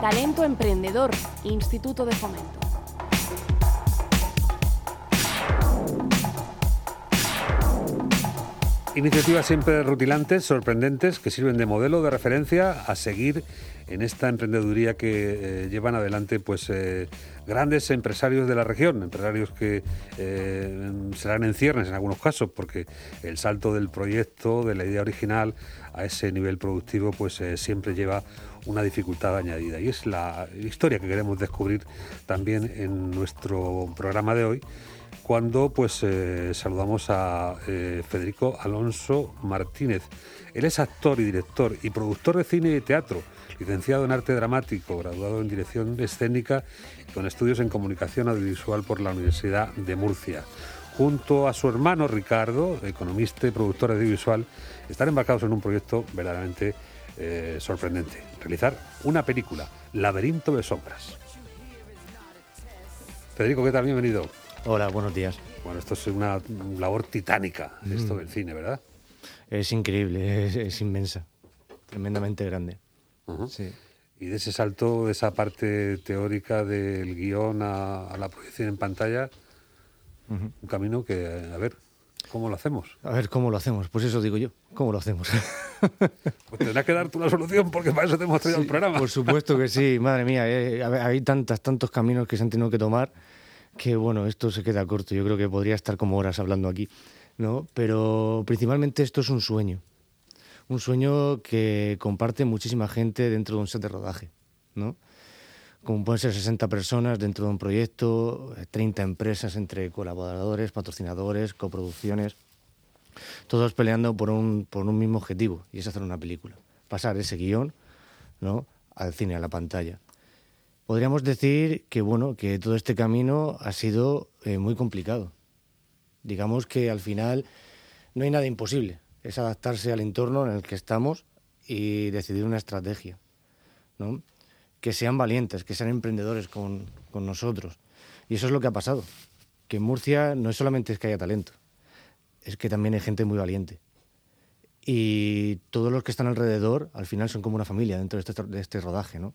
Talento Emprendedor, Instituto de Fomento. Iniciativas siempre rutilantes, sorprendentes, que sirven de modelo de referencia a seguir en esta emprendeduría que eh, llevan adelante pues eh, grandes empresarios de la región, empresarios que eh, serán en ciernes en algunos casos, porque el salto del proyecto, de la idea original a ese nivel productivo, pues siempre lleva una dificultad añadida. Y es la historia que queremos descubrir también en nuestro programa de hoy cuando pues eh, saludamos a eh, Federico Alonso Martínez. Él es actor y director y productor de cine y teatro, licenciado en arte dramático, graduado en dirección escénica con estudios en comunicación audiovisual por la Universidad de Murcia. Junto a su hermano Ricardo, economista y productor audiovisual, están embarcados en un proyecto verdaderamente eh, sorprendente. Realizar una película, Laberinto de Sombras. Federico, ¿qué tal? Bienvenido. Hola, buenos días. Bueno, esto es una labor titánica, esto mm. del cine, ¿verdad? Es increíble, es, inmensa, tremendamente grande. sí. Y de ese salto, de esa parte teórica del guion a, la proyección en pantalla, un camino que, a ver, ¿cómo lo hacemos? A ver, ¿cómo lo hacemos? Pues eso digo yo, ¿cómo lo hacemos? pues tendrás que dar tú la solución porque para eso te hemos traído el programa. Por supuesto que sí, madre mía, eh, hay tantas, tantos caminos que se han tenido que tomar que bueno, esto se queda corto. Yo creo que podría estar como horas hablando aquí, ¿no? Pero principalmente esto es un sueño. Un sueño que comparte muchísima gente dentro de un set de rodaje, ¿no? Como pueden ser 60 personas dentro de un proyecto, 30 empresas entre colaboradores, patrocinadores, coproducciones, todos peleando por un, por un mismo objetivo, y es hacer una película. Pasar ese guion ¿no? al cine, a la pantalla. Podríamos decir que bueno, que todo este camino ha sido eh, muy complicado. Digamos que al final no hay nada imposible, es adaptarse al entorno en el que estamos y decidir una estrategia. ¿no? Que sean valientes, que sean emprendedores con, con nosotros. Y eso es lo que ha pasado. Que en Murcia no es solamente es que haya talento, es que también hay gente muy valiente. Y todos los que están alrededor, al final, son como una familia dentro de este, de este rodaje, ¿no?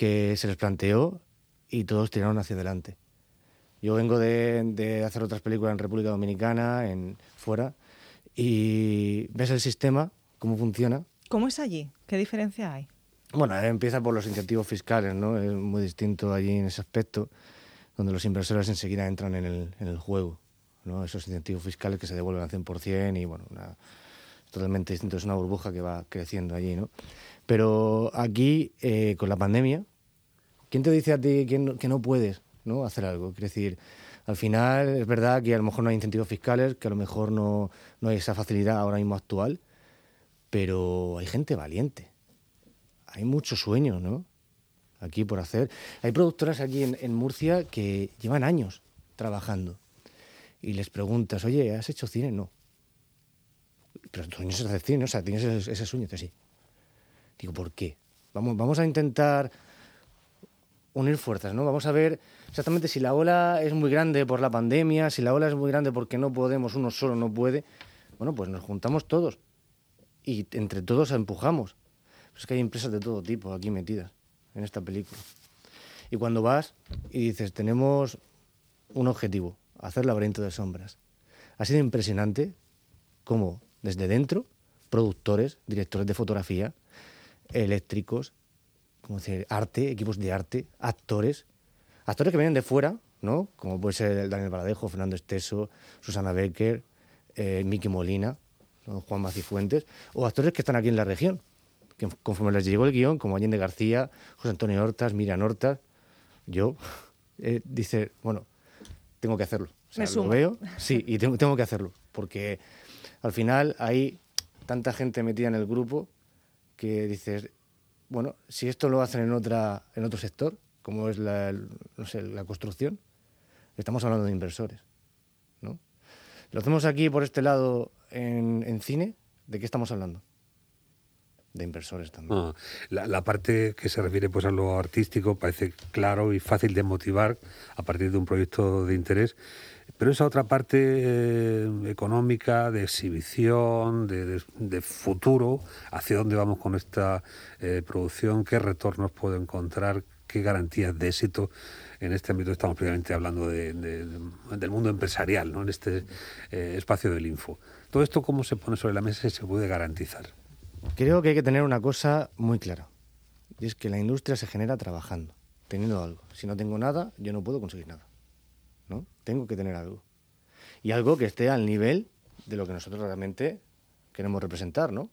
Que se les planteó y todos tiraron hacia adelante. Yo vengo de, hacer otras películas en República Dominicana, en fuera, y ves el sistema, cómo funciona. ¿Cómo es allí? ¿Qué diferencia hay? Bueno, empieza por los incentivos fiscales, ¿no? Es muy distinto allí en ese aspecto, donde los inversores enseguida entran en el, en el juego, ¿no? Esos incentivos fiscales que se devuelven al 100% y, bueno, totalmente distinto, es una burbuja que va creciendo allí, ¿no? Pero aquí, eh, con la pandemia, ¿quién te dice a ti que no, que no puedes ¿no? hacer algo? Quiere decir, al final es verdad que a lo mejor no hay incentivos fiscales, que a lo mejor no, no hay esa facilidad ahora mismo actual, pero hay gente valiente. Hay muchos sueños, ¿no? Aquí por hacer. Hay productoras aquí en, en Murcia que llevan años trabajando y les preguntas, oye, ¿has hecho cine? No. Pero sueño es hacer cine, o sea, tienes ese, ese sueño, sí. Digo, ¿por qué? Vamos, vamos a intentar unir fuerzas, ¿no? Vamos a ver exactamente si la ola es muy grande por la pandemia, si la ola es muy grande porque no podemos, uno solo no puede. Bueno, pues nos juntamos todos y entre todos empujamos. es que hay empresas de todo tipo aquí metidas en esta película. Y cuando vas y dices, tenemos un objetivo, hacer laberinto de sombras. Ha sido impresionante cómo desde dentro, productores, directores de fotografía, eléctricos, como decir, arte, equipos de arte, actores, actores que vienen de fuera, ¿no? Como puede ser Daniel Baladejo, Fernando Esteso, Susana Becker, eh, Miki Molina, Juan Macifuentes, o actores que están aquí en la región, que conforme les llegó el guion, como Allende García, José Antonio Hortas, Miriam Hortas, yo, eh, dice, bueno, tengo que hacerlo. Me lo veo, sí, y tengo, tengo que hacerlo, porque al final hay tanta gente metida en el grupo que dices, bueno, si esto lo hacen en, otra, en otro sector, como es la, no sé, la construcción, estamos hablando de inversores. ¿no? Lo hacemos aquí por este lado en, cine, ¿de qué estamos hablando? de inversores también. Ah, la, la, parte que se refiere pues a lo artístico parece claro y fácil de motivar a partir de un proyecto de interés. Pero esa otra parte eh, económica, de exhibición, de, futuro, hacia dónde vamos con esta eh, producción, qué retornos puedo encontrar, qué garantías de éxito en este ámbito. Estamos previamente hablando de, del mundo empresarial, ¿no? en este eh, espacio del info. Todo esto, ¿cómo se pone sobre la mesa y se puede garantizar? Creo que hay que tener una cosa muy clara, y es que la industria se genera trabajando, teniendo algo. Si no tengo nada, yo no puedo conseguir nada. ¿No? Tengo que tener algo. Y algo que esté al nivel de lo que nosotros realmente queremos representar, ¿no?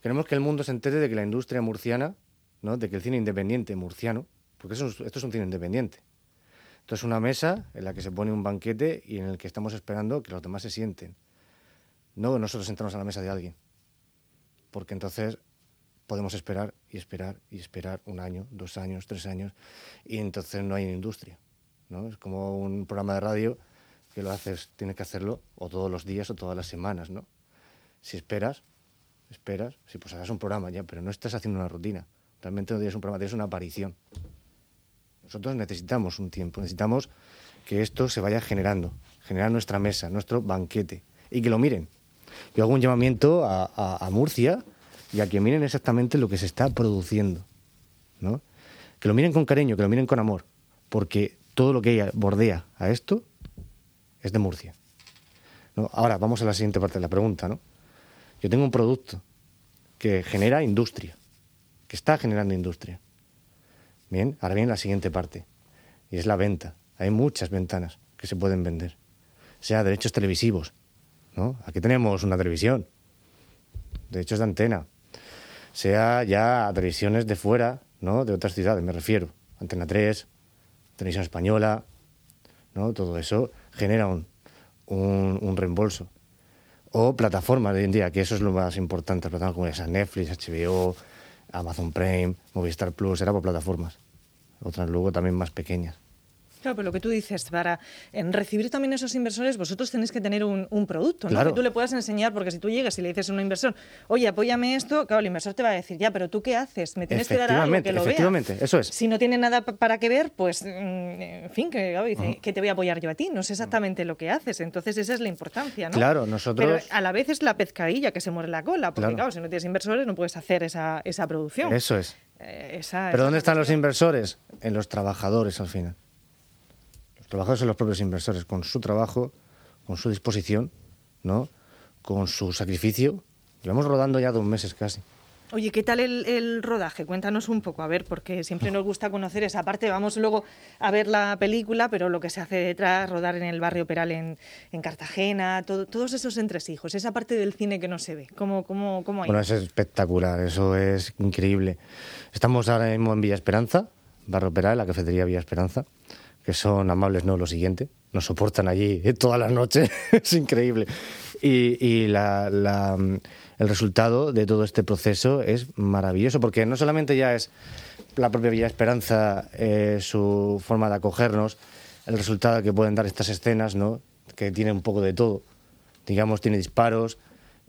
Queremos que el mundo se entere de que la industria murciana, ¿no? De que el cine independiente murciano, porque esto es un cine independiente. Esto es una mesa en la que se pone un banquete y en el que estamos esperando que los demás se sienten. No nosotros sentarnos a la mesa de alguien. Porque entonces podemos esperar y esperar y esperar un año, dos años, tres años, y entonces no hay industria. ¿No? Es como un programa de radio que lo haces, tienes que hacerlo o todos los días o todas las semanas, ¿no? Si esperas, esperas, si pues hagas un programa ya, pero no estás haciendo una rutina. Realmente no tienes un programa, tienes una aparición. Nosotros necesitamos un tiempo, necesitamos que esto se vaya generando, generar nuestra mesa, nuestro banquete, y que lo miren. Yo hago un llamamiento a, a, Murcia y a que miren exactamente lo que se está produciendo, ¿no? Que lo miren con cariño, que lo miren con amor, porque todo lo que bordea a esto es de Murcia. Ahora vamos a la siguiente parte de la pregunta. ¿no? Yo tengo un producto que genera industria, que está generando industria. Bien, ahora viene la siguiente parte, y es la venta. Hay muchas ventanas que se pueden vender, sea derechos televisivos. ¿no? Aquí tenemos una televisión, derechos de antena, sea ya televisiones de fuera, ¿no? de otras ciudades, me refiero. Antena 3, televisión española, ¿no? Todo eso genera un, un, un, reembolso. O plataformas de hoy en día, que eso es lo más importante, plataformas como esa Netflix, HBO, Amazon Prime, Movistar Plus, era por plataformas. Otras luego también más pequeñas. Claro, pero lo que tú dices, para en recibir también esos inversores, vosotros tenéis que tener un, un producto, ¿no? Claro. Que tú le puedas enseñar, porque si tú llegas y le dices a un inversor, oye, apóyame esto, claro, el inversor te va a decir, ya, pero tú qué haces, me tienes que dar algo que lo efectivamente, vea. eso es. Si no tiene nada para que ver, pues, en fin, que claro, dice, uh -huh. que te voy a apoyar yo a ti, no sé exactamente lo que haces, entonces esa es la importancia, ¿no? Claro, nosotros... Pero a la vez es la pescadilla que se muere la cola, porque claro, claro si no tienes inversores no puedes hacer esa, esa producción. Eso es. Eh, esa, pero esa ¿dónde están los inversores? En los trabajadores al final. Los trabajadores son los propios inversores, con su trabajo, con su disposición, ¿no? con su sacrificio. Llevamos rodando ya dos meses casi. Oye, ¿qué tal el, el, rodaje? Cuéntanos un poco, a ver, porque siempre nos gusta conocer esa parte. Vamos luego a ver la película, pero lo que se hace detrás, rodar en el barrio Peral en, en Cartagena, todo, todos esos entresijos, esa parte del cine que no se ve. ¿Cómo, cómo, cómo hay? Bueno, es espectacular, eso es increíble. Estamos ahora mismo en Villa Esperanza, barrio Peral, la cafetería Villa Esperanza que son amables, no lo siguiente, nos soportan allí todas las noches, es increíble. Y, y la, la, el resultado de todo este proceso es maravilloso, porque no solamente ya es la propia Villa Esperanza, eh, su forma de acogernos, el resultado que pueden dar estas escenas, ¿no? que tiene un poco de todo. Digamos, tiene disparos,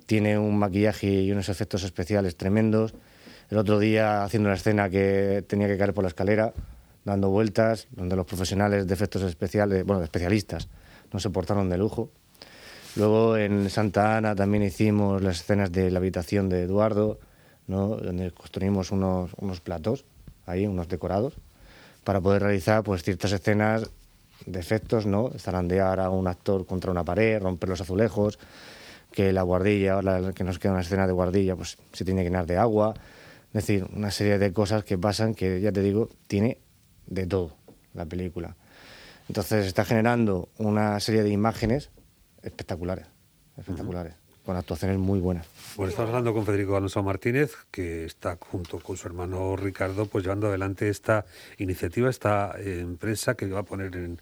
tiene un maquillaje y unos efectos especiales tremendos. El otro día haciendo una escena que tenía que caer por la escalera, dando vueltas, donde los profesionales de efectos especiales, bueno, de especialistas, no se portaron de lujo. Luego en Santa Ana también hicimos las escenas de la habitación de Eduardo, ¿no? donde construimos unos, unos platos, ahí, unos decorados, para poder realizar pues, ciertas escenas de efectos, ¿no? zarandear a un actor contra una pared, romper los azulejos, que la guardilla, ahora que nos queda una escena de guardilla, pues se tiene que llenar de agua. Es decir, una serie de cosas que pasan que, ya te digo, tiene de todo la película. Entonces está generando una serie de imágenes espectaculares, espectaculares, uh -huh. con actuaciones muy buenas. Bueno, estamos hablando con Federico Alonso Martínez, que está junto con su hermano Ricardo, pues llevando adelante esta iniciativa, esta eh, empresa que va a poner en,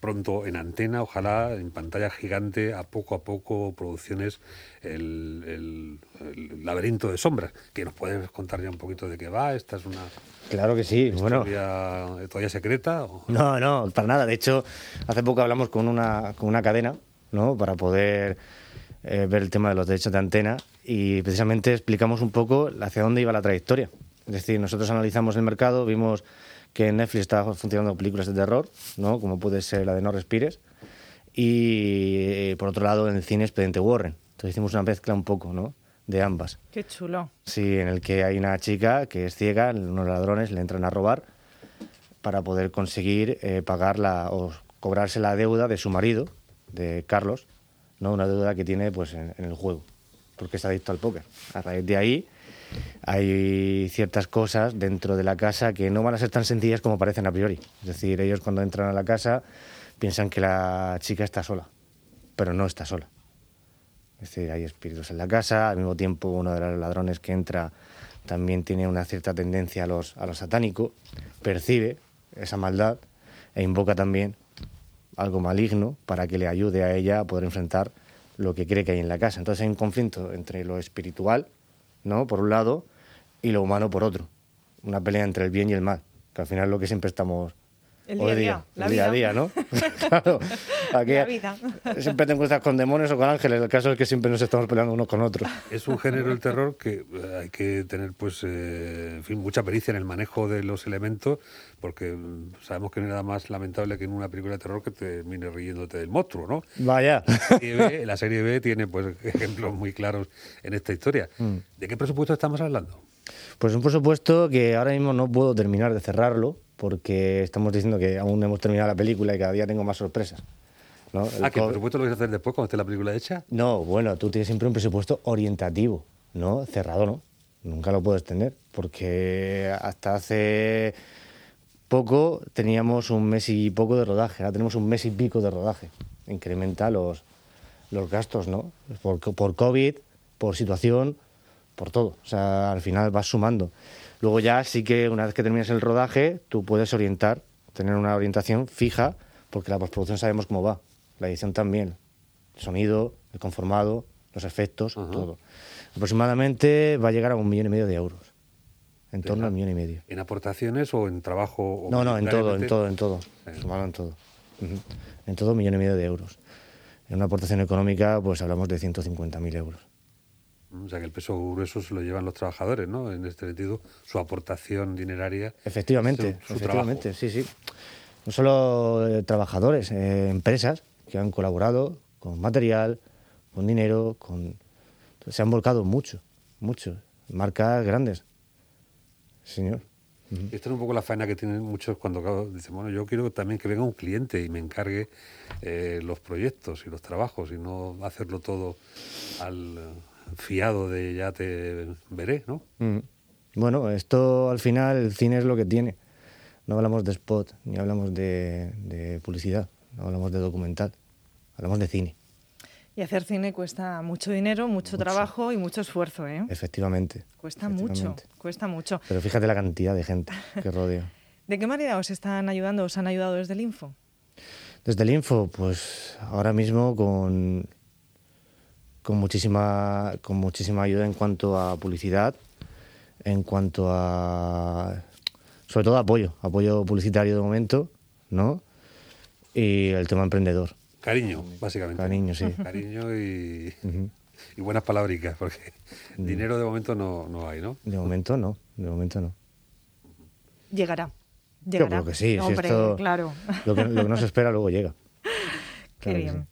pronto en antena, ojalá en pantalla gigante, a poco a poco, producciones, el, el, el laberinto de sombras, que nos puedes contar ya un poquito de qué va, esta es una... Claro que sí, bueno. ¿Todavía secreta? O... No, no, para nada. De hecho, hace poco hablamos con una, con una cadena, ¿no? Para poder eh, ver el tema de los derechos de antena y precisamente explicamos un poco hacia dónde iba la trayectoria. Es decir, nosotros analizamos el mercado, vimos que en Netflix estaba funcionando películas de terror, ¿no? como puede ser la de No Respires, y eh, por otro lado en el cine Expediente Warren. Entonces hicimos una mezcla un poco ¿no? de ambas. Qué chulo. Sí, en el que hay una chica que es ciega, unos ladrones le entran a robar para poder conseguir eh, pagar la, o cobrarse la deuda de su marido, de Carlos, ¿no? una deuda que tiene pues, en, en el juego, porque está adicto al póker. A raíz de ahí hay ciertas cosas dentro de la casa que no van a ser tan sencillas como parecen a priori. Es decir, ellos cuando entran a la casa piensan que la chica está sola, pero no está sola. Es decir, hay espíritus en la casa, al mismo tiempo uno de los ladrones que entra también tiene una cierta tendencia a lo satánico, percibe esa maldad e invoca también algo maligno para que le ayude a ella a poder enfrentar lo que cree que hay en la casa. Entonces hay un conflicto entre lo espiritual, ¿no? Por un lado, y lo humano por otro. Una pelea entre el bien y el mal, que al final es lo que siempre estamos El día a día, la el día a día, ¿no? claro. Aquí La vida. siempre te encuentras con demonios o con ángeles. El caso es que siempre nos estamos peleando unos con otros. Es un género el terror que eh, hay que tener, pues, eh, en fin, mucha pericia en el manejo de los elementos, porque mm, sabemos que no hay nada más lamentable que en una película de terror que termine riéndote del monstruo, ¿no? Vaya. La serie B, la serie B tiene, pues, ejemplos muy claros en esta historia. ¿De qué presupuesto estamos hablando? Pues un presupuesto que ahora mismo no puedo terminar de cerrarlo porque estamos diciendo que aún no hemos terminado la película y cada día tengo más sorpresas. ¿No? Ah, que el presupuesto lo vais a hacer después, cuando esté la película hecha. No, bueno, tú tienes siempre un presupuesto orientativo, ¿no? Cerrado, ¿no? Nunca lo puedes tener, porque hasta hace poco teníamos un mes y poco de rodaje, ahora tenemos un mes y pico de rodaje. Incrementa los, los gastos, ¿no? Por, por COVID, por situación, por todo. O sea, al final vas sumando. Luego ya sí que una vez que terminas el rodaje, tú puedes orientar, tener una orientación fija, porque la postproducción sabemos cómo va. La edición también. El sonido, el conformado, los efectos, todo. Aproximadamente va a llegar a un millón y medio de euros. En torno al millón y medio. ¿En aportaciones o en trabajo? o No, no, en todo, en todo, en todo. Sí. Sumado en todo. En todo, un millón y medio de euros. En una aportación económica, pues hablamos de 150.000 euros. O sea, que el peso grueso se lo llevan los trabajadores, ¿no? En este sentido, su aportación dineraria. Efectivamente, su- su efectivamente, trabajo. sí, sí. No solo eh, trabajadores, eh, empresas que han colaborado con material, con dinero, con se han volcado mucho, mucho. Marcas grandes. Señor. Esta es un poco la faena que tienen muchos cuando claro, dicen, bueno, yo quiero también que venga un cliente y me encargue eh, los proyectos y los trabajos y no hacerlo todo al fiado de ya te veré, ¿no? Bueno, esto al final el cine es lo que tiene. No hablamos de spot, ni hablamos de, de publicidad, no hablamos de documental, hablamos de cine, Y hacer cine cuesta mucho dinero, mucho, trabajo y mucho esfuerzo, ¿eh? efectivamente. Cuesta mucho, cuesta mucho. Pero fíjate la cantidad de gente que rodea. ¿De qué manera os están ayudando? ¿Os han ayudado desde el Info? Desde el Info, pues ahora mismo con, con, muchísima, con muchísima ayuda en cuanto a publicidad, en cuanto a, sobre todo apoyo, apoyo publicitario de momento, ¿no? Y el tema emprendedor, Cariño, básicamente. cariño, sí. Cariño y, y buenas palabricas, porque Mm. dinero de momento no, no hay, ¿no? De momento no, de momento no. Llegará. Yo Llegará. creo que sí, si Hombre, esto- claro. Lo que, lo que no se espera luego llega. Qué Claro que bien.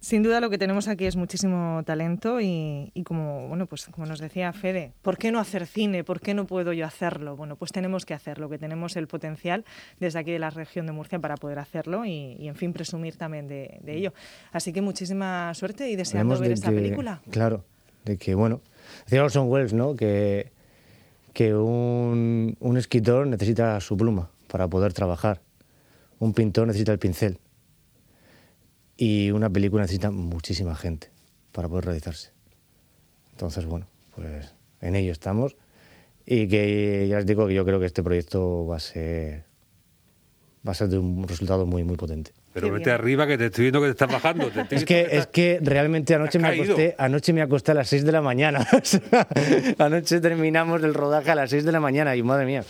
Sin duda lo que tenemos aquí es muchísimo talento y, y como bueno pues como nos decía Fede, ¿por qué no hacer cine? ¿Por qué no puedo yo hacerlo? Bueno, pues tenemos que hacerlo, que tenemos el potencial desde aquí de la región de Murcia para poder hacerlo y, y, en fin presumir también de, de ello. Así que muchísima suerte y deseando ver de esta que- película. Claro, de que, bueno, decía Orson Welles, ¿no? Que, que un, un escritor necesita su pluma para poder trabajar. Un pintor necesita el pincel. Y una película necesita muchísima gente para poder realizarse. Entonces, bueno, pues en ello estamos. Y que ya les digo que yo creo que este proyecto va a ser, va a ser de un resultado muy, muy potente. Pero vete arriba que te estoy viendo que te estás bajando. te Es que, es que realmente anoche me, acosté, anoche me acosté a las 6 de la mañana. Anoche terminamos el rodaje a las 6 de la mañana y madre mía,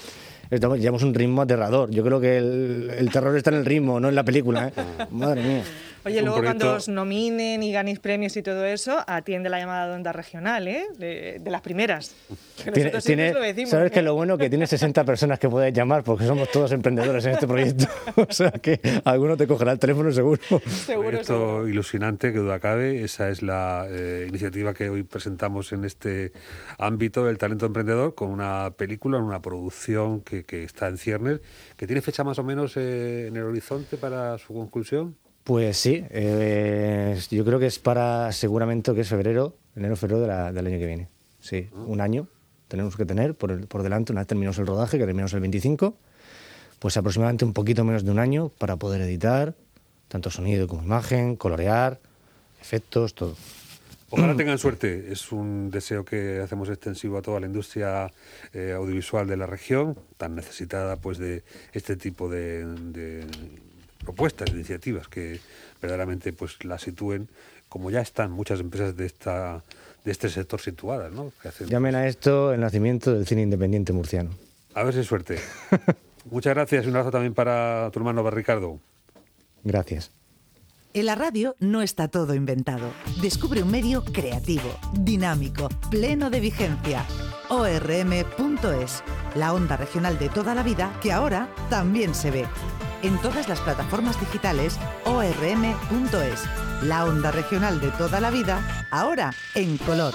estamos, llevamos un ritmo aterrador. Yo creo que el, el terror está en el ritmo, no en la película. ¿eh? Madre mía. Oye, luego cuando proyecto- os nominen y ganéis premios y todo eso, atiende la llamada de onda regional, ¿eh? De, de las primeras. Que Tiene- nosotros siempre tiene- lo decimos. ¿Sabes ¿eh? que lo bueno? Que tiene 60 personas que puedes llamar porque somos todos emprendedores en este proyecto. o sea que alguno te cogerá el teléfono seguro. Seguro, proyecto seguro. ilusionante, que duda cabe. Esa es la eh, iniciativa que hoy presentamos en este ámbito del talento emprendedor, con una película, una producción que, que está en ciernes, que tiene fecha más o menos eh, en el horizonte para su conclusión. Pues sí, eh, yo creo que es para seguramente que es febrero, enero, febrero de la- del año que viene. Sí, un año tenemos que tener por, el- por delante, una vez terminamos el rodaje, que terminamos el 25, pues aproximadamente un poquito menos de un año para poder editar, tanto sonido como imagen, colorear, efectos, todo. Ojalá tengan suerte. Es un deseo que hacemos extensivo a toda la industria eh, audiovisual de la región, tan necesitada pues de este tipo de, de propuestas, de iniciativas que verdaderamente pues la sitúen, como ya están muchas empresas de esta de este sector situadas, ¿no? Que hacen- Llamen a esto el nacimiento del cine independiente murciano. A ver si hay suerte. Muchas gracias y un abrazo también para tu hermano Ricardo. Gracias. En la radio no está todo inventado. Descubre un medio creativo, dinámico, pleno de vigencia. ORM.es, la onda regional de toda la vida que ahora también se ve. En todas las plataformas digitales, ORM.es, la onda regional de toda la vida, ahora en color.